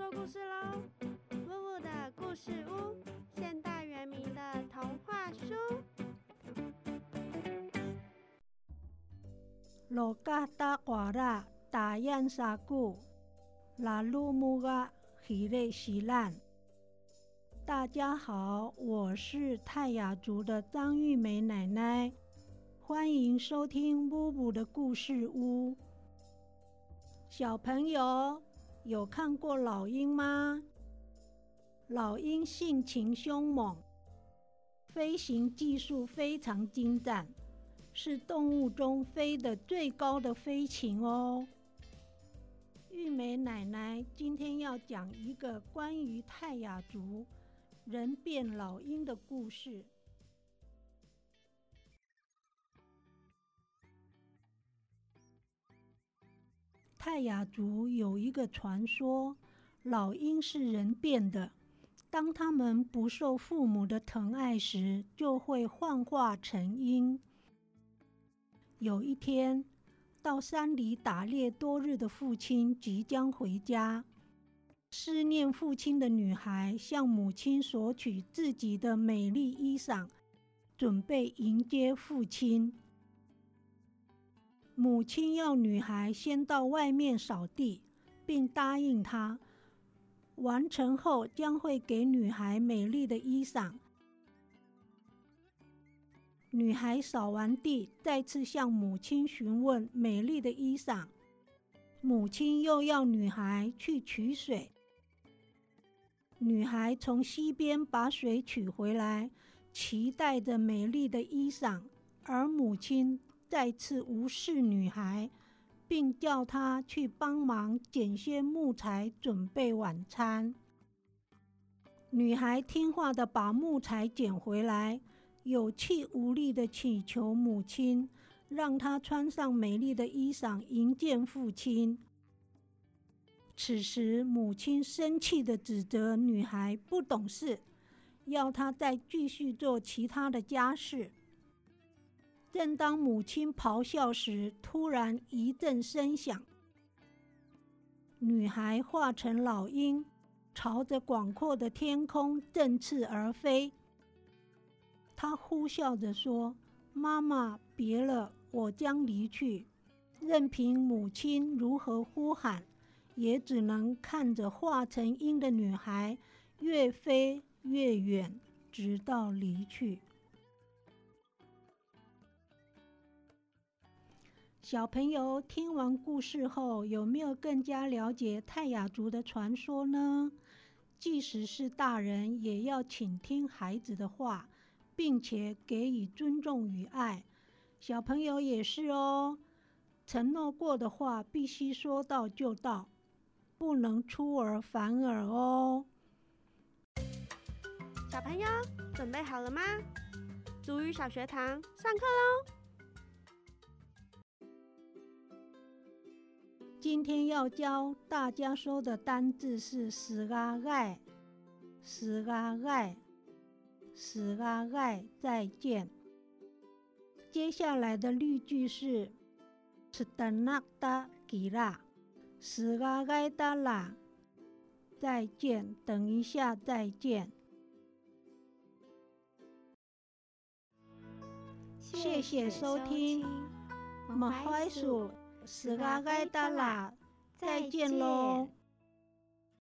说故事喽！呜呜的故事屋，现代原名的童话书。罗嘎达瓦拉达 yan 沙古拉鲁木嘎希雷西兰。大家好，我是泰雅族的张玉梅奶奶，欢迎收听布布的故事屋。小朋友有看过老鹰吗？老鹰性情凶猛，飞行技术非常精湛，是动物中飞得最高的飞禽哦。玉梅奶奶今天要讲一个关于泰雅族人变老鹰的故事。泰雅族有一个传说，老鹰是人变的。当他们不受父母的疼爱时，就会幻化成鹰。有一天，到山里打猎多日的父亲即将回家，思念父亲的女孩向母亲索取自己的美丽衣裳，准备迎接父亲。母亲要女孩先到外面扫地，并答应她，完成后将会给女孩美丽的衣裳。女孩扫完地，再次向母亲询问美丽的衣裳。母亲又要女孩去取水。女孩从溪边把水取回来，期待着美丽的衣裳，而母亲。再次无视女孩，并叫她去帮忙捡些木材，准备晚餐。女孩听话的把木材捡回来，有气无力的祈求母亲，让她穿上美丽的衣裳迎接父亲。此时，母亲生气的指责女孩不懂事，要她再继续做其他的家事。正当母亲咆哮时，突然一阵声响，女孩化成老鹰，朝着广阔的天空振翅而飞。她呼啸着说：“妈妈，别了，我将离去。”任凭母亲如何呼喊，也只能看着化成鹰的女孩越飞越远，直到离去。小朋友听完故事后，有没有更加了解泰雅族的传说呢？即使是大人，也要倾听孩子的话，并且给予尊重与爱。小朋友也是哦，承诺过的话必须说到就到，不能出尔反尔哦。小朋友准备好了吗？足语小学堂上课喽！今天要教大家说的单字是“死啊爱”，“死啊爱”，“死啊爱”，再见。接下来的例句是“吃的那达吉拉”，“死啊爱达拉”，再见。等一下，再见。谢谢收听，马怀鼠。斯嘎盖达啦，再见喽。